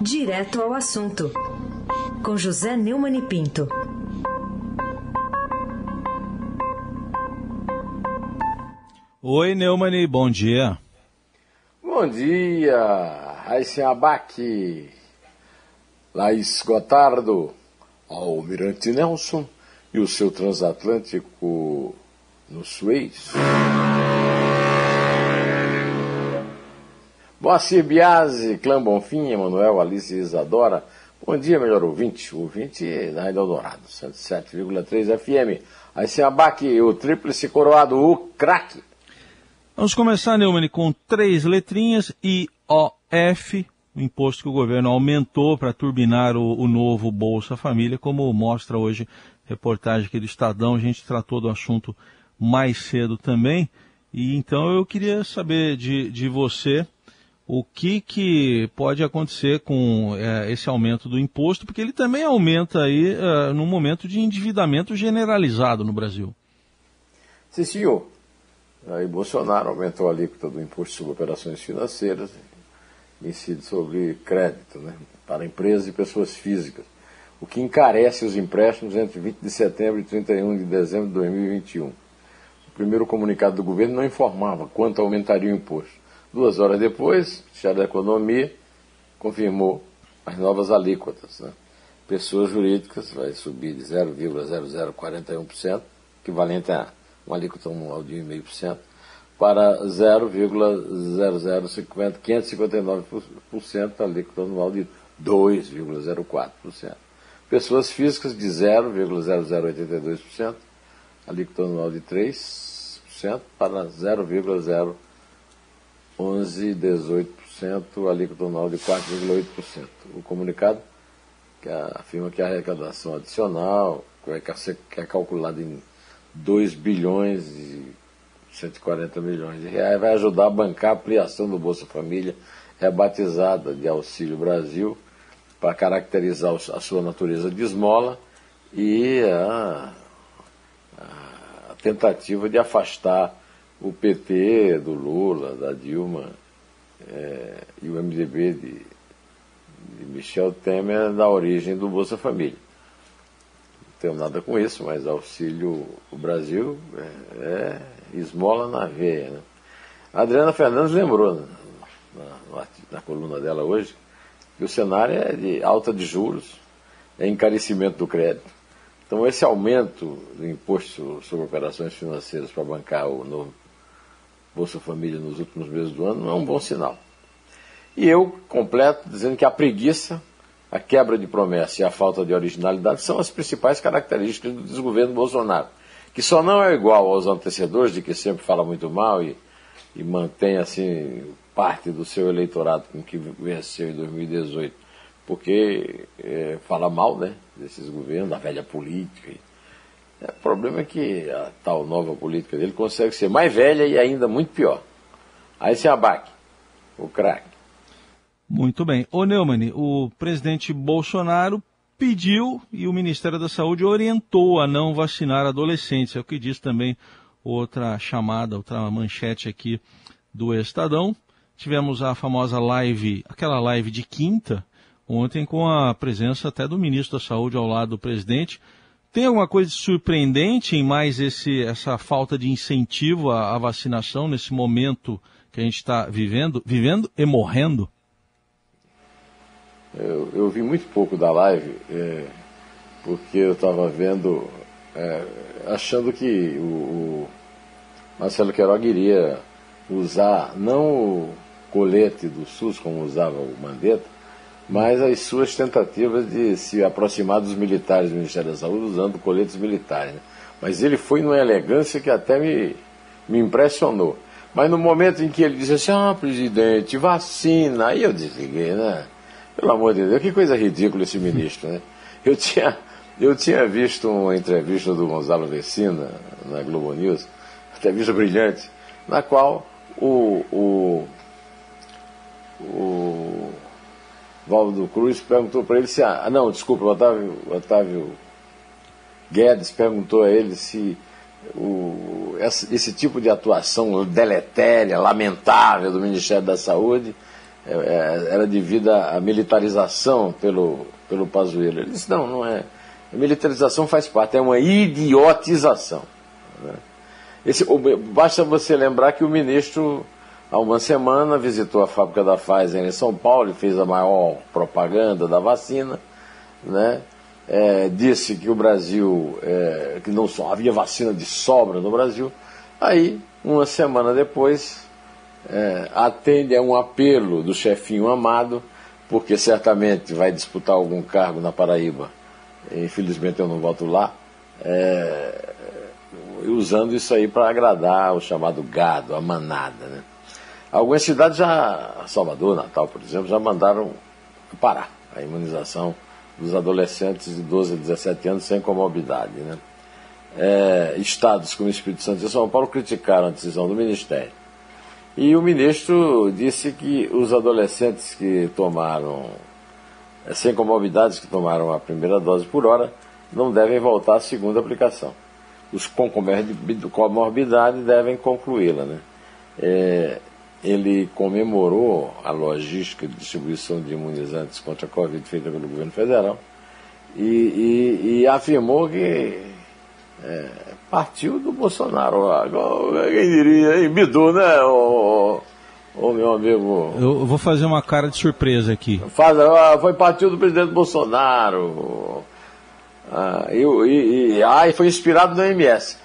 Direto ao assunto, com José Neumann e Pinto. Oi, Neumann, bom dia. Bom dia, Raíssen Abac, Laís Gotardo, Almirante Nelson e o seu transatlântico no Suez. Moacir Biasi, Clã Bonfim, Emanuel, Alice Isadora. Bom dia, melhor ouvinte. Ouvinte da Rádio Eldorado, 107,3 FM. Aí se abaque o tríplice coroado, o craque. Vamos começar, Neumann, com três letrinhas, IOF, o imposto que o governo aumentou para turbinar o, o, novo Bolsa Família, como mostra hoje reportagem aqui do Estadão, a gente tratou do assunto mais cedo também. E então eu queria saber de, de você o que, que pode acontecer com é, esse aumento do imposto, porque ele também aumenta aí uh, num momento de endividamento generalizado no Brasil. Sim, senhor. Aí Bolsonaro aumentou a alíquota do imposto sobre operações financeiras, incide sobre crédito, né, para empresas e pessoas físicas, o que encarece os empréstimos entre 20 de setembro e 31 de dezembro de 2021. O primeiro comunicado do governo não informava quanto aumentaria o imposto. Duas horas depois, o Ministério da Economia confirmou as novas alíquotas. Né? Pessoas jurídicas vai subir de 0,0041%, equivalente a uma alíquota anual de 1,5%, para 0,00559%, alíquota anual de 2,04%. Pessoas físicas de 0,0082%, alíquota anual de 3%, para 0,0 11, 18%, alíquota anual de 4,8%. O comunicado que afirma que a arrecadação adicional, que é calculada em 2 bilhões e 140 milhões de reais, vai ajudar a bancar a ampliação do Bolsa Família, rebatizada de Auxílio Brasil, para caracterizar a sua natureza de esmola e a, a tentativa de afastar o PT do Lula, da Dilma é, e o MDB de, de Michel Temer da origem do Bolsa Família. Não tenho nada com isso, mas auxílio o Brasil é, é esmola na veia. Né? A Adriana Fernandes lembrou na, na, na coluna dela hoje que o cenário é de alta de juros, é encarecimento do crédito. Então, esse aumento do imposto sobre operações financeiras para bancar o novo Bolsa Família nos últimos meses do ano não é um bom sinal. E eu completo dizendo que a preguiça, a quebra de promessa e a falta de originalidade são as principais características do desgoverno Bolsonaro, que só não é igual aos antecessores, de que sempre fala muito mal e, e mantém assim parte do seu eleitorado com que venceu em 2018, porque é, fala mal né, desses governos, da velha política. É, o problema é que a tal nova política dele consegue ser mais velha e ainda muito pior. Aí se abaque, o craque. Muito bem. Ô Neumann, o presidente Bolsonaro pediu e o Ministério da Saúde orientou a não vacinar adolescentes. É o que diz também outra chamada, outra manchete aqui do Estadão. Tivemos a famosa live, aquela live de quinta, ontem com a presença até do ministro da Saúde ao lado do presidente tem alguma coisa surpreendente em mais esse, essa falta de incentivo à, à vacinação nesse momento que a gente está vivendo, vivendo e morrendo? Eu, eu, vi muito pouco da live, é, porque eu estava vendo, é, achando que o, o, Marcelo Queiroga iria usar não o colete do SUS como usava o Mandetta, mas as suas tentativas de se aproximar dos militares do Ministério da Saúde usando coletes militares. Né? Mas ele foi numa elegância que até me, me impressionou. Mas no momento em que ele disse assim, ah, presidente, vacina, aí eu desliguei, né? Pelo amor de Deus, que coisa ridícula esse ministro, né? Eu tinha, eu tinha visto uma entrevista do Gonzalo Vecina na Globo News, entrevista brilhante, na qual o, o, o Valdo Cruz perguntou para ele se. Ah, não, desculpa, o Otávio, Otávio Guedes perguntou a ele se o, esse, esse, tipo de atuação deletéria, lamentável do Ministério da Saúde é, é, era devida à militarização pelo, pelo Pazuello. Ele disse, não, não é. A militarização faz parte, é uma idiotização. Né? Esse, basta você lembrar que o ministro, há uma semana, visitou a fábrica da Pfizer em São Paulo e fez a maior propaganda da vacina, né? É, disse que o Brasil, é, que não só havia vacina de sobra no Brasil. Aí, uma semana depois, é, atende a um apelo do chefinho amado, porque certamente vai disputar algum cargo na Paraíba. Infelizmente eu não voto lá. É, usando isso aí para agradar o chamado gado, a manada. Né? Algumas cidades já, Salvador, Natal, por exemplo, já mandaram parar a imunização dos adolescentes de 12 a 17 anos sem comorbidade. Né? É, estados como Espírito Santo e São Paulo criticaram a decisão do Ministério. E o ministro disse que os adolescentes que tomaram, é, sem comorbidades, que tomaram a primeira dose por hora, não devem voltar à segunda aplicação os com comorbidade devem concluí-la. Né? É, ele comemorou a logística de distribuição de imunizantes contra a Covid feita pelo governo federal e, e, e afirmou que é, partiu do Bolsonaro. Quem diria? Bidu, né, ô, ô, meu amigo? Eu vou fazer uma cara de surpresa aqui. Faz, foi partiu do presidente Bolsonaro. Ah, e, e, e, ah, e foi inspirado na OMS.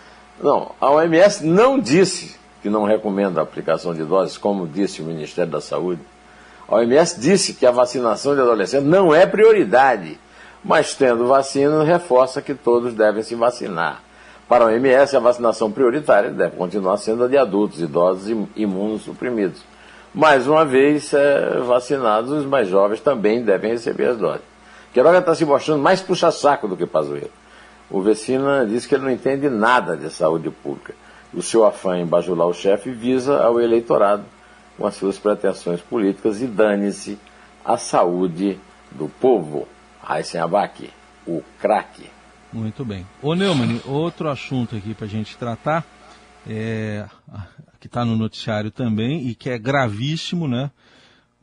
Não, a OMS não disse que não recomenda a aplicação de doses, como disse o Ministério da Saúde. A OMS disse que a vacinação de adolescentes não é prioridade, mas tendo vacina, reforça que todos devem se vacinar. Para a OMS, a vacinação prioritária deve continuar sendo a de adultos, idosos e imunossuprimidos. Mais uma vez, é, vacinados, os mais jovens também devem receber as doses. Queiroga está se mostrando mais puxa-saco do que Pazuello. O Vecina diz que ele não entende nada de saúde pública. O seu afã em bajular o chefe visa ao eleitorado com as suas pretensões políticas e dane-se a saúde do povo. Raíssen Abac, o craque. Muito bem. Ô Neumann, outro assunto aqui para a gente tratar, é, que está no noticiário também e que é gravíssimo, né?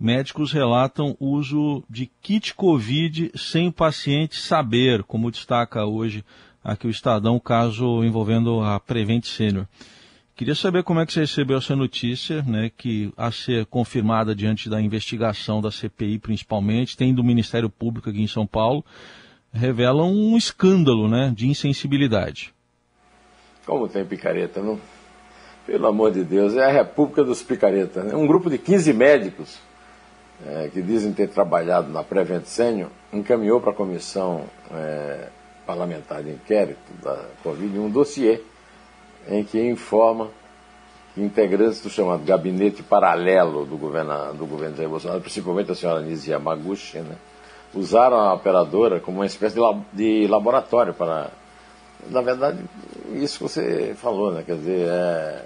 médicos relatam uso de kit Covid sem o paciente saber, como destaca hoje aqui o Estadão, caso envolvendo a Prevent Senior. Queria saber como é que você recebeu essa notícia, né, que a ser confirmada diante da investigação da CPI principalmente, tem do Ministério Público aqui em São Paulo, revela um escândalo, né, de insensibilidade. Como tem picareta, não? Pelo amor de Deus, é a República dos Picaretas. Né? Um grupo de 15 médicos é, que dizem ter trabalhado na Prevent Senior, encaminhou para a comissão é, parlamentar de inquérito da Covid um dossiê em que informa que integrantes do chamado gabinete paralelo do governo, do governo Jair Bolsonaro, principalmente a senhora Nizia Maguchi, né, usaram a operadora como uma espécie de, de laboratório para. Na verdade, isso que você falou, né? Quer dizer, é,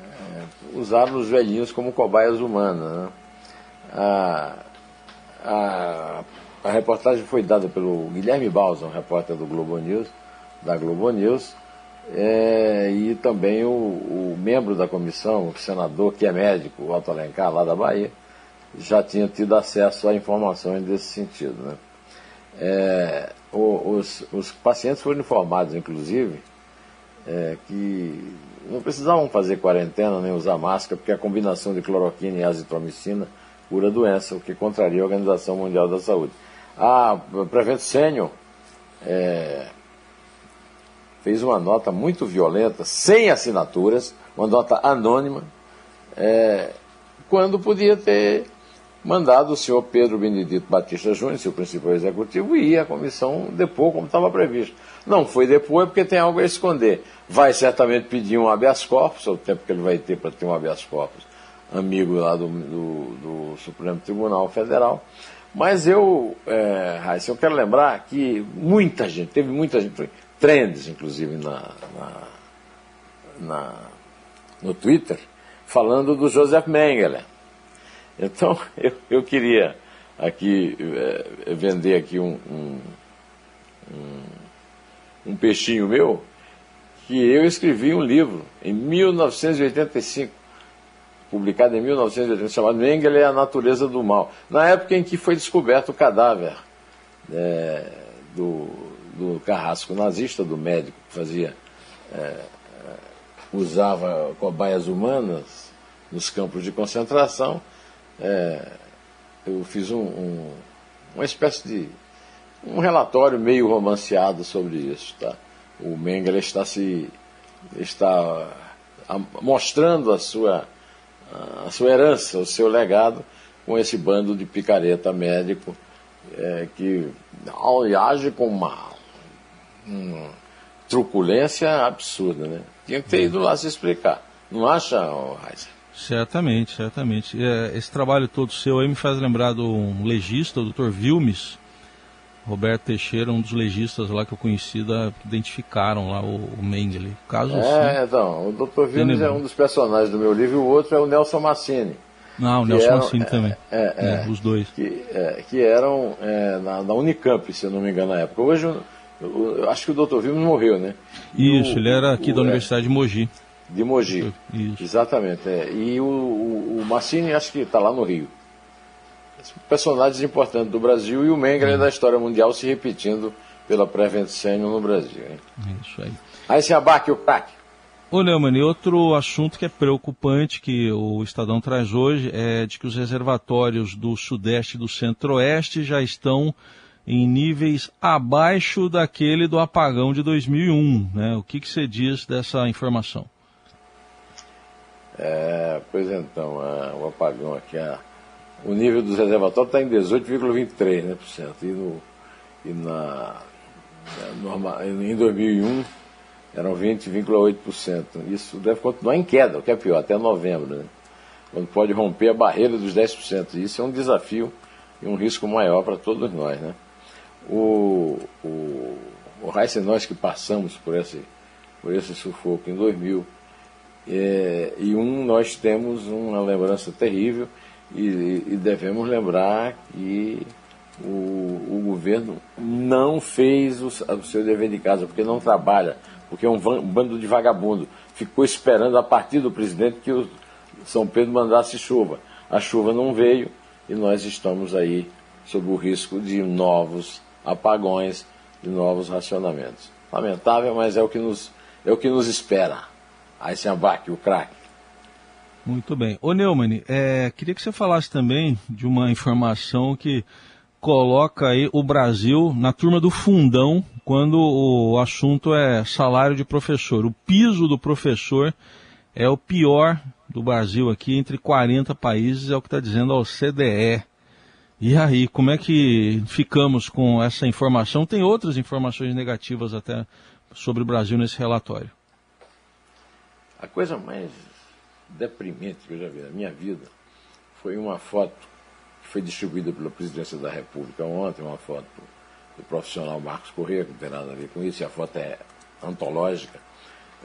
é, usaram os velhinhos como cobaias humanas. Né? A, a, a reportagem foi dada pelo Guilherme Balson, repórter do Globo News, da Globo News, é, e também o, o, membro da comissão, o senador que é médico, o Otto Alencar, lá da Bahia, já tinha tido acesso a informações desse sentido. Né? É, os, os, pacientes foram informados, inclusive, é, que não precisavam fazer quarentena nem usar máscara, porque a combinação de cloroquina e azitromicina cura a doença, o que contraria a Organização Mundial da Saúde. A Prevent Senior é, fez uma nota muito violenta, sem assinaturas, uma nota anônima, é, quando podia ter mandado o senhor Pedro Benedito Batista Júnior, seu principal executivo, e à comissão depor como estava previsto. Não foi depor é porque tem algo a esconder. Vai certamente pedir um habeas corpus, o tempo que ele vai ter para ter um habeas corpus amigo lá do, do, do Supremo Tribunal Federal. Mas eu, é, Raíssa, eu quero lembrar que muita gente, teve muita gente, trends inclusive na, na, na no Twitter, falando do Joseph Mengele. Então eu, eu queria aqui é, vender aqui um, um, um, um peixinho meu, que eu escrevi um livro em 1985 publicado em 1980, chamado Mengele e a Natureza do Mal, na época em que foi descoberto o cadáver é, do, do carrasco nazista, do médico que fazia, é, usava cobaias humanas nos campos de concentração. É, eu fiz um, um, uma espécie de um relatório meio romanceado sobre isso. Tá? O Mengele está se está mostrando a sua a sua herança, o seu legado com esse bando de picareta médico é, que age com uma, uma, truculência absurda, né? Tinha que ter ido lá se explicar. Não acha, Raiza? Certamente, certamente. É, esse trabalho todo seu aí me faz lembrar de um legista, o Dr. Vilmes, Roberto Teixeira, um dos legistas lá que eu conheci, da, que identificaram lá o, o Mengele. Caso é, assim, então, o Dr. Vilmes é um dos personagens do meu livro e o outro é o Nelson Massini. Não, o Nelson eram, Massini é, também. É, é, é, os dois. Que, é, que eram é, na, na, Unicamp, se eu não me engano, na época. Hoje, eu, eu, eu acho que o Dr. Vilmes morreu, né? Isso, o, ele era aqui o, da Universidade de Mogi. De Mogi, Isso. exatamente. E o, o, o Massini, acho que está lá no Rio personagens importantes do Brasil e o Mengele hum. da história mundial se repetindo pela Prevent Senior no Brasil. Hein? Isso aí. Aí se abaque o craque. Ô Neumann, e outro assunto que é preocupante que o Estadão traz hoje é de que os reservatórios do Sudeste e do Centro-Oeste já estão em níveis abaixo daquele do apagão de 2001. Né? O que, que você diz dessa informação? É, pois então, é, o apagão aqui, a, o nível dos reservatórios está em 18,23%. Né, e, no, e na, norma, em 2001 eram 20,8%. Isso deve continuar em queda, o que é pior, até novembro, né? quando pode romper a barreira dos 10%. Isso é um desafio e um risco maior para todos nós. Né? O, o, o Heisen, nós que passamos por esse, por esse sufoco em 2000, é, um, nós temos uma lembrança terrível e, e devemos lembrar que o, o, governo não fez o, o, seu dever de casa, porque não trabalha, porque é um, van, um, bando de vagabundo. Ficou esperando a partir do presidente que o São Pedro mandasse chuva. A chuva não veio e nós estamos aí sob o risco de novos apagões, de novos racionamentos. Lamentável, mas é o que nos, é o que nos espera. Aí se abaque o craque. Muito bem. Ô Neumann, é, queria que você falasse também de uma informação que coloca aí o Brasil na turma do fundão quando o assunto é salário de professor. O piso do professor é o pior do Brasil aqui, entre 40 países, é o que está dizendo a OCDE. E aí, como é que ficamos com essa informação? Tem outras informações negativas até sobre o Brasil nesse relatório. A coisa mais deprimente que eu já vi na minha vida foi uma foto que foi distribuída pela Presidência da República ontem, uma foto do profissional Marcos Corrêa, que não tem nada a ver com isso, e a foto é antológica.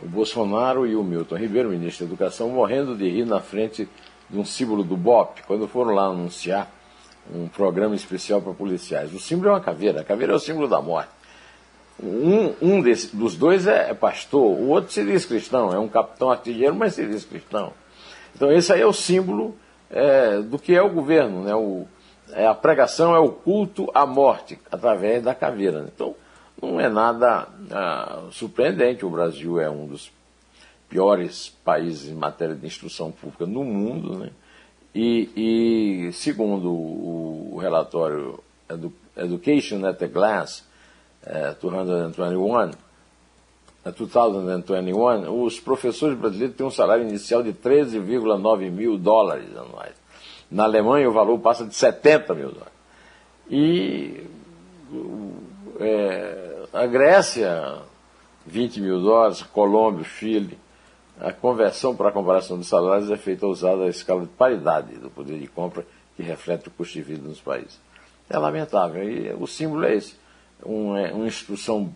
O Bolsonaro e o Milton Ribeiro, ministro da Educação, morrendo de rir na frente de um símbolo do BOP, quando foram lá anunciar um programa especial para policiais. O símbolo é uma caveira, a caveira é o símbolo da morte. Um, um desse, dos dois é, é, pastor, o outro se diz cristão, é um capitão artilheiro, mas se diz cristão. Então esse aí é o símbolo é, do que é o governo, né? O, é, a pregação é o culto à morte, através da caveira. Né? Então não é nada ah, surpreendente, o Brasil é um dos piores países em matéria de instrução pública no mundo, né? E, e segundo o, relatório Edu, Education at a Glance, 221, 2021, os professores brasileiros têm um salário inicial de 13,9 mil dólares anuais. Na Alemanha o valor passa de 70 mil dólares. E é, a Grécia, 20 mil dólares, Colômbia, Chile. A conversão para a comparação de salários é feita usada a escala de paridade do poder de compra que reflete o custo de vida nos países. É lamentável. E o símbolo é esse uma, uma instrução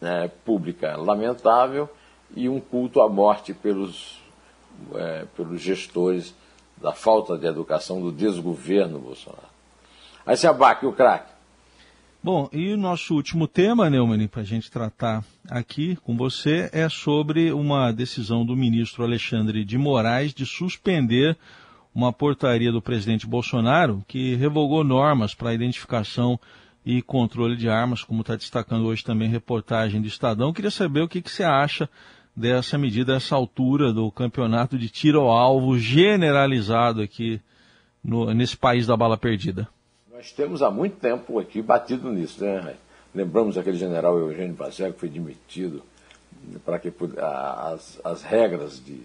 né, pública lamentável e um culto à morte pelos, é, pelos gestores da falta de educação, do desgoverno Bolsonaro. Aí se abaque o craque. Bom, e o nosso último tema, Neumann, para a gente tratar aqui com você, é sobre uma decisão do ministro Alexandre de Moraes de suspender uma portaria do presidente Bolsonaro que revogou normas para a identificação e controle de armas, como está destacando hoje também reportagem do Estadão. Queria saber o que, que você acha dessa medida, essa altura do campeonato de tiro ao alvo generalizado aqui no, nesse país da bala perdida. Nós temos há muito tempo aqui batido nisso, né? Lembramos aquele general Eugênio Pacheco que foi demitido para que as, as regras de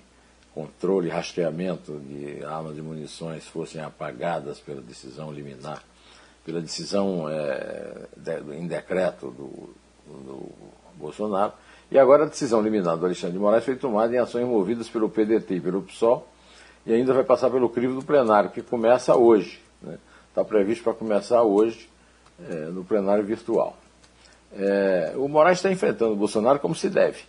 controle e rastreamento de armas e munições fossem apagadas pela decisão liminar, pela decisão é, de, em decreto do, do, Bolsonaro. E agora a decisão liminar do Alexandre de Moraes foi tomada em ações movidas pelo PDT e pelo PSOL e ainda vai passar pelo crivo do plenário, que começa hoje. Né? está previsto para começar hoje é, no plenário virtual. É, o Moraes está enfrentando o Bolsonaro como se deve.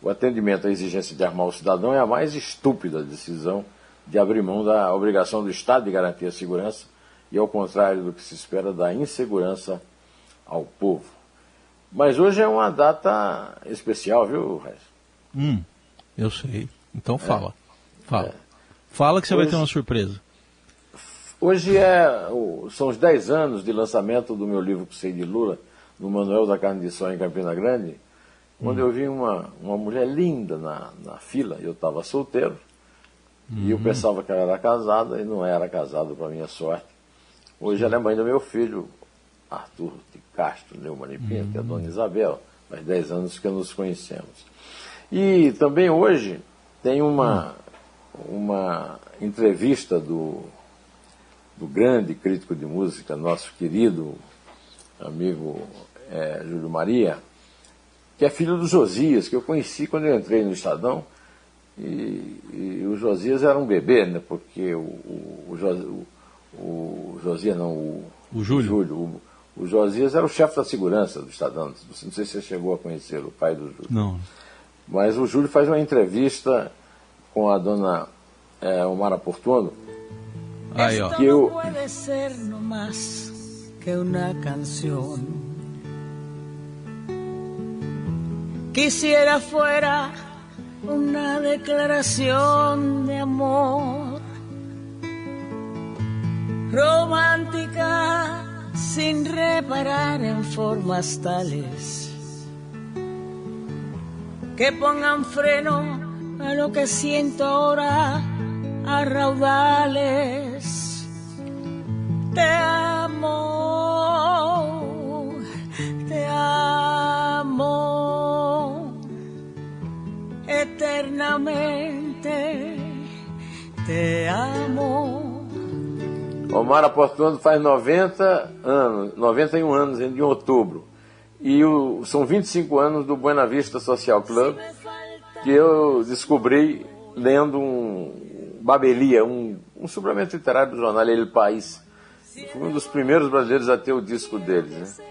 O atendimento à exigência de armar o cidadão é a mais estúpida decisão de abrir mão da obrigação do Estado de garantir a segurança e, ao contrário do que se espera, da insegurança ao povo. Mas hoje é uma data especial, viu, Reis? Hum, eu sei. Então fala. É. Fala. É. Fala que você hoje... vai ter uma surpresa. Hoje é, são os 10 anos de lançamento do meu livro Sei de Lula, no Manuel da Carne de Sol em Campina Grande, quando hum. eu vi uma, uma mulher linda na, na fila, eu estava solteiro, e eu pensava que ela era casada, e não era casada, para minha sorte. Hoje ela é mãe do meu filho, Arthur de Castro Neumann e Pinto, que é a dona uhum. Isabel, faz 10 anos que nos conhecemos. E também hoje tem uma, hum. uma entrevista do do grande crítico de música, nosso querido amigo é, Júlio Maria, que é filho do Josias, que eu conheci quando eu entrei no Estadão. E, e o Josias era um bebê, né? Porque o, o, o, o Josias não, o, o Júlio. Júlio o, o Josias era o chefe da segurança do Estadão. Não sei se você chegou a conhecer o pai do Júlio. Não. Mas o Júlio faz uma entrevista com a dona é, Omara Portuono, Ay, Esto no puede ser no más que una canción. Quisiera fuera una declaración de amor romántica sin reparar en formas tales que pongan freno a lo que siento ahora a raudales. Te amo, Omar Apostolando faz 90 anos, 91 anos em outubro. E o, são 25 anos do Buena Vista Social Club, que eu descobri lendo um, Babelia, um, um suplemento literário do jornal El País. Fui um dos primeiros brasileiros a ter o disco deles. Né?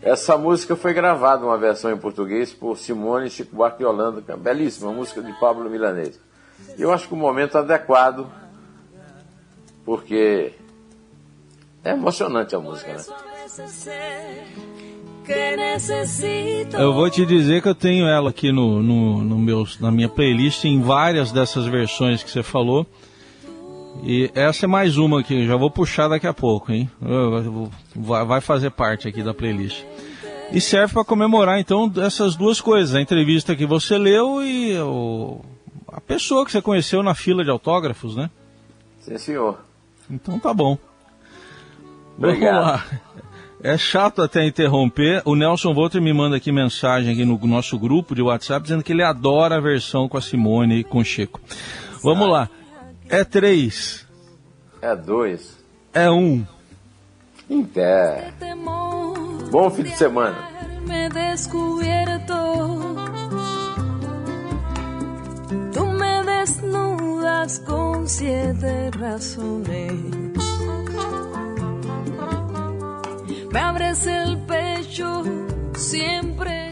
Essa música foi gravada, uma versão em português, por Simone Chico Buarque e Holanda, é belíssima, música de Pablo Milanese. Eu acho que o momento adequado, porque é emocionante a música, né? Eu vou te dizer que eu tenho ela aqui no, no, no meus, na minha playlist em várias dessas versões que você falou. E essa é mais uma que já vou puxar daqui a pouco, hein? Vai fazer parte aqui da playlist. E serve para comemorar então essas duas coisas: a entrevista que você leu e o, a pessoa que você conheceu na fila de autógrafos, né? Sim, senhor. Então tá bom. Obrigado. Vamos lá. É chato até interromper. O Nelson Volter me manda aqui mensagem aqui no nosso grupo de WhatsApp dizendo que ele adora a versão com a Simone e com o Chico. Vamos lá. É três. É dois. É um. Inter. Bom fim de semana. Me descubierto. Tú me desnudas con siete razones. me abres el pecho siempre.